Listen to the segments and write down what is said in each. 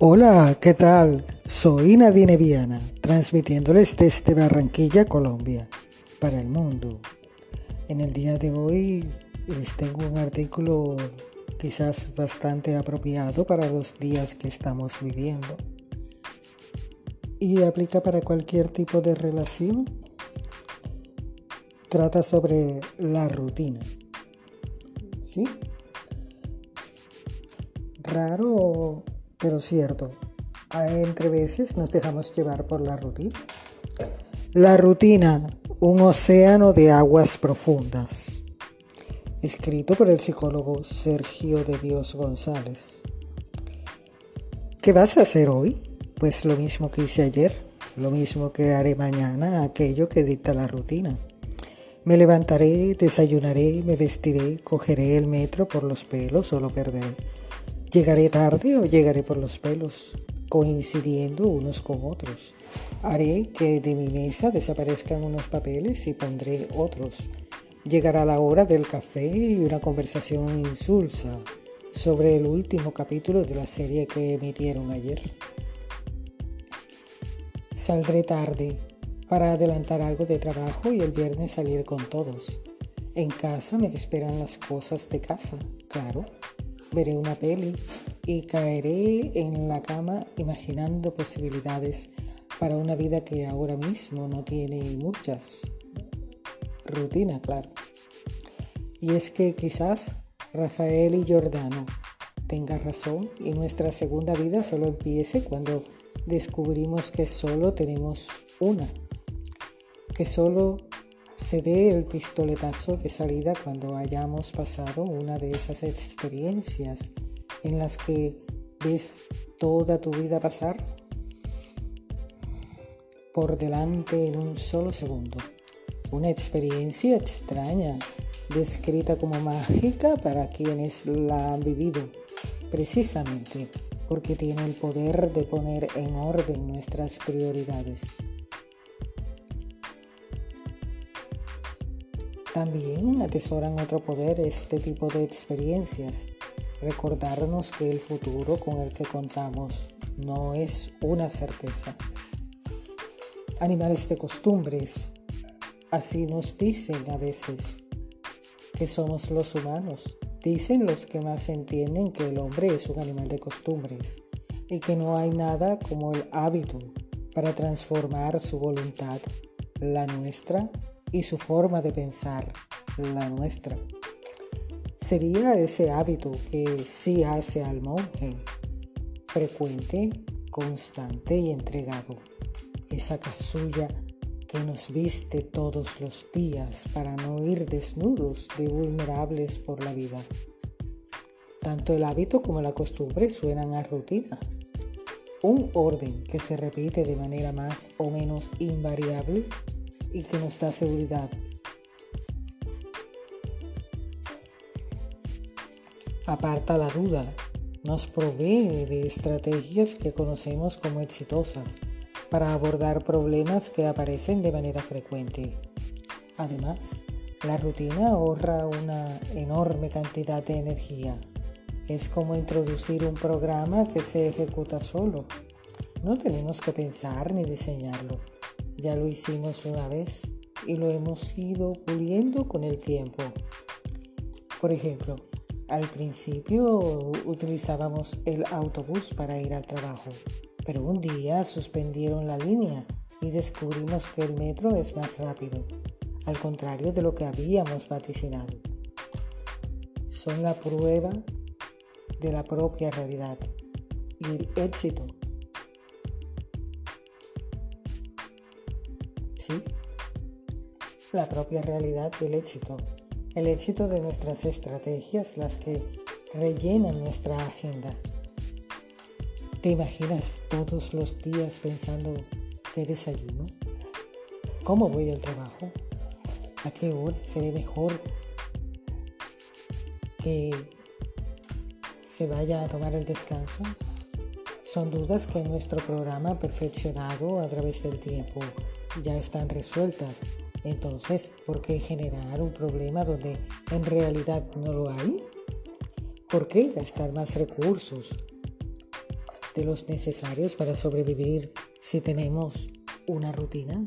Hola, ¿qué tal? Soy Nadine Viana, transmitiéndoles desde Barranquilla, Colombia, para el mundo. En el día de hoy les tengo un artículo quizás bastante apropiado para los días que estamos viviendo. Y aplica para cualquier tipo de relación. Trata sobre la rutina. ¿Sí? Raro pero cierto, entre veces nos dejamos llevar por la rutina. La rutina, un océano de aguas profundas. Escrito por el psicólogo Sergio de Dios González. ¿Qué vas a hacer hoy? Pues lo mismo que hice ayer, lo mismo que haré mañana, aquello que dicta la rutina. Me levantaré, desayunaré, me vestiré, cogeré el metro por los pelos o lo perderé Llegaré tarde o llegaré por los pelos, coincidiendo unos con otros. Haré que de mi mesa desaparezcan unos papeles y pondré otros. Llegará la hora del café y una conversación insulsa sobre el último capítulo de la serie que emitieron ayer. Saldré tarde para adelantar algo de trabajo y el viernes salir con todos. En casa me esperan las cosas de casa, claro veré una peli y caeré en la cama imaginando posibilidades para una vida que ahora mismo no tiene muchas. Rutina, claro. Y es que quizás Rafael y Giordano tengan razón y nuestra segunda vida solo empiece cuando descubrimos que solo tenemos una, que solo se dé el pistoletazo de salida cuando hayamos pasado una de esas experiencias en las que ves toda tu vida pasar por delante en un solo segundo. Una experiencia extraña, descrita como mágica para quienes la han vivido, precisamente porque tiene el poder de poner en orden nuestras prioridades. También atesoran otro poder este tipo de experiencias, recordarnos que el futuro con el que contamos no es una certeza. Animales de costumbres, así nos dicen a veces que somos los humanos. Dicen los que más entienden que el hombre es un animal de costumbres y que no hay nada como el hábito para transformar su voluntad, la nuestra, y su forma de pensar, la nuestra. Sería ese hábito que sí hace al monje frecuente, constante y entregado. Esa casulla que nos viste todos los días para no ir desnudos de vulnerables por la vida. Tanto el hábito como la costumbre suenan a rutina. Un orden que se repite de manera más o menos invariable y que nos da seguridad. Aparta la duda, nos provee de estrategias que conocemos como exitosas para abordar problemas que aparecen de manera frecuente. Además, la rutina ahorra una enorme cantidad de energía. Es como introducir un programa que se ejecuta solo. No tenemos que pensar ni diseñarlo. Ya lo hicimos una vez y lo hemos ido puliendo con el tiempo. Por ejemplo, al principio utilizábamos el autobús para ir al trabajo, pero un día suspendieron la línea y descubrimos que el metro es más rápido, al contrario de lo que habíamos vaticinado. Son la prueba de la propia realidad y el éxito la propia realidad del éxito, el éxito de nuestras estrategias, las que rellenan nuestra agenda. ¿Te imaginas todos los días pensando qué desayuno? ¿Cómo voy al trabajo? ¿A qué hora seré mejor que se vaya a tomar el descanso? Son dudas que nuestro programa perfeccionado a través del tiempo ya están resueltas. Entonces, ¿por qué generar un problema donde en realidad no lo hay? ¿Por qué gastar más recursos? de los necesarios para sobrevivir si tenemos una rutina.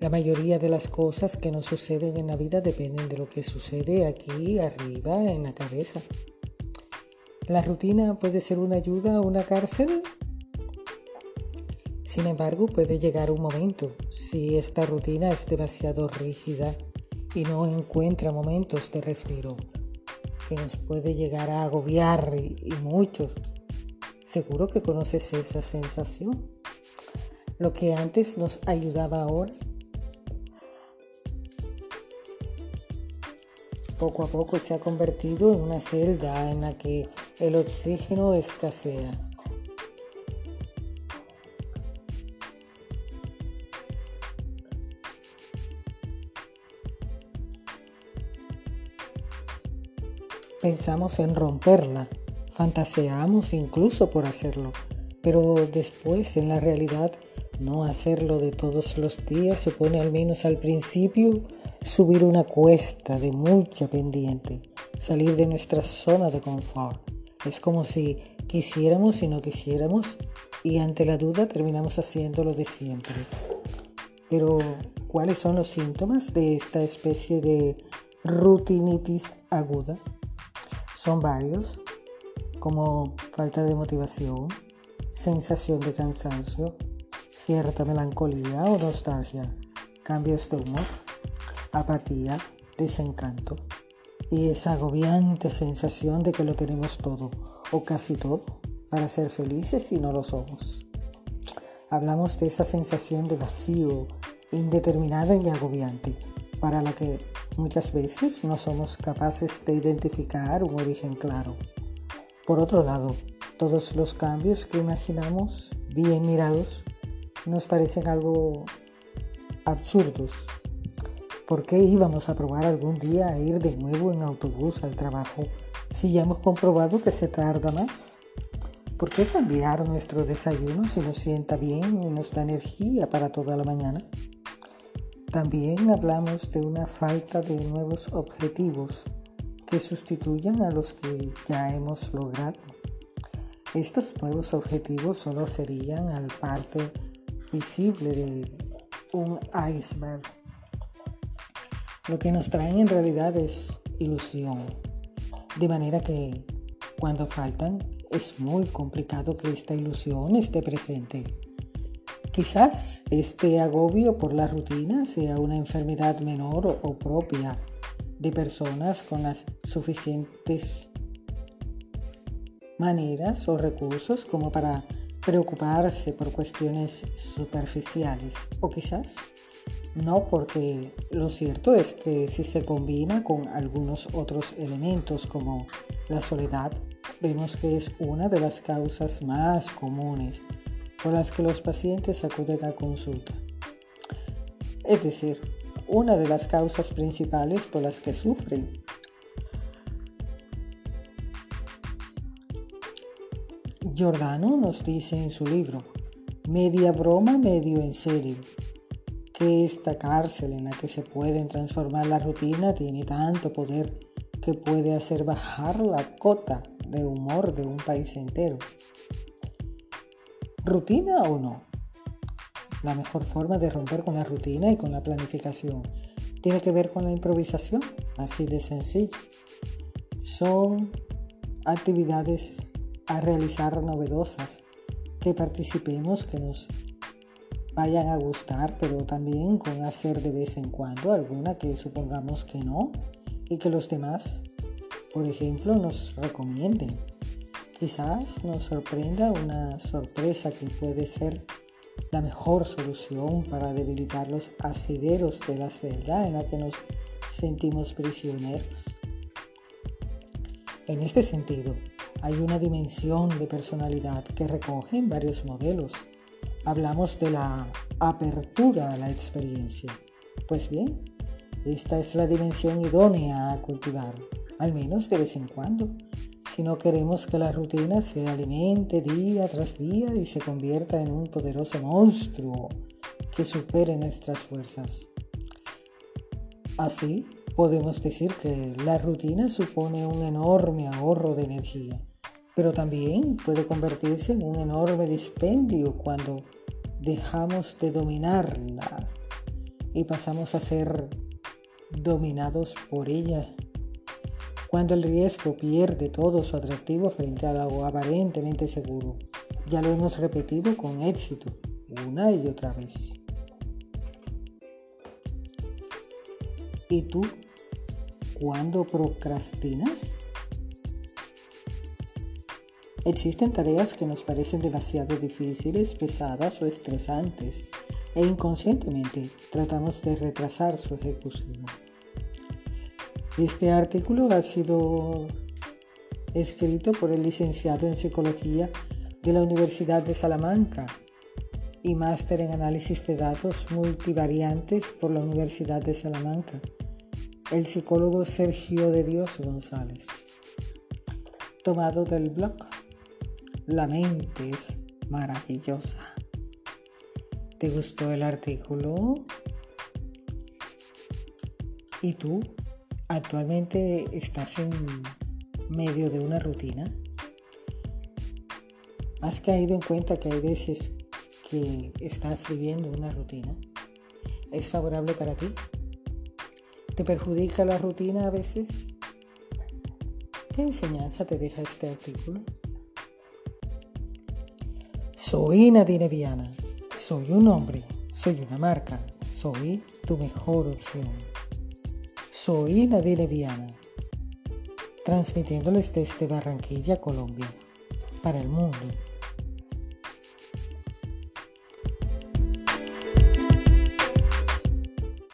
La mayoría de las cosas que nos suceden en la vida dependen de lo que sucede aquí arriba en la cabeza. La rutina puede ser una ayuda o una cárcel. Sin embargo, puede llegar un momento, si esta rutina es demasiado rígida y no encuentra momentos de respiro, que nos puede llegar a agobiar y, y mucho. Seguro que conoces esa sensación. Lo que antes nos ayudaba ahora poco a poco se ha convertido en una celda en la que el oxígeno escasea. Pensamos en romperla, fantaseamos incluso por hacerlo, pero después en la realidad no hacerlo de todos los días supone al menos al principio subir una cuesta de mucha pendiente, salir de nuestra zona de confort. Es como si quisiéramos y no quisiéramos y ante la duda terminamos haciendo lo de siempre. Pero, ¿cuáles son los síntomas de esta especie de rutinitis aguda? Son varios, como falta de motivación, sensación de cansancio, cierta melancolía o nostalgia, cambios de humor apatía, desencanto y esa agobiante sensación de que lo tenemos todo o casi todo para ser felices y no lo somos. Hablamos de esa sensación de vacío, indeterminada y agobiante, para la que muchas veces no somos capaces de identificar un origen claro. Por otro lado, todos los cambios que imaginamos, bien mirados, nos parecen algo absurdos ¿Por qué íbamos a probar algún día a ir de nuevo en autobús al trabajo si ya hemos comprobado que se tarda más? ¿Por qué cambiar nuestro desayuno si nos sienta bien y nos da energía para toda la mañana? También hablamos de una falta de nuevos objetivos que sustituyan a los que ya hemos logrado. Estos nuevos objetivos solo serían al parte visible de un iceberg lo que nos traen en realidad es ilusión. De manera que cuando faltan es muy complicado que esta ilusión esté presente. Quizás este agobio por la rutina sea una enfermedad menor o propia de personas con las suficientes maneras o recursos como para preocuparse por cuestiones superficiales. O quizás no, porque lo cierto es que si se combina con algunos otros elementos como la soledad, vemos que es una de las causas más comunes por las que los pacientes acuden a consulta. Es decir, una de las causas principales por las que sufren. Giordano nos dice en su libro, media broma, medio en serio esta cárcel en la que se pueden transformar la rutina tiene tanto poder que puede hacer bajar la cota de humor de un país entero. ¿Rutina o no? La mejor forma de romper con la rutina y con la planificación tiene que ver con la improvisación, así de sencillo. Son actividades a realizar novedosas, que participemos, que nos vayan a gustar, pero también con hacer de vez en cuando alguna que supongamos que no y que los demás, por ejemplo, nos recomienden. Quizás nos sorprenda una sorpresa que puede ser la mejor solución para debilitar los asideros de la celda en la que nos sentimos prisioneros. En este sentido, hay una dimensión de personalidad que recogen varios modelos hablamos de la apertura a la experiencia. Pues bien, esta es la dimensión idónea a cultivar, al menos de vez en cuando, si no queremos que la rutina se alimente día tras día y se convierta en un poderoso monstruo que supere nuestras fuerzas. Así, podemos decir que la rutina supone un enorme ahorro de energía pero también puede convertirse en un enorme dispendio cuando dejamos de dominarla y pasamos a ser dominados por ella. Cuando el riesgo pierde todo su atractivo frente a algo aparentemente seguro. Ya lo hemos repetido con éxito una y otra vez. ¿Y tú? ¿Cuándo procrastinas? Existen tareas que nos parecen demasiado difíciles, pesadas o estresantes e inconscientemente tratamos de retrasar su ejecución. Este artículo ha sido escrito por el licenciado en psicología de la Universidad de Salamanca y máster en análisis de datos multivariantes por la Universidad de Salamanca, el psicólogo Sergio de Dios González. Tomado del blog la mente es maravillosa. ¿Te gustó el artículo? ¿Y tú actualmente estás en medio de una rutina? ¿Has caído en cuenta que hay veces que estás viviendo una rutina? ¿Es favorable para ti? ¿Te perjudica la rutina a veces? ¿Qué enseñanza te deja este artículo? Soy Nadine Viana. Soy un hombre. Soy una marca. Soy tu mejor opción. Soy Nadine Viana. Transmitiéndoles desde Barranquilla, Colombia, para el mundo.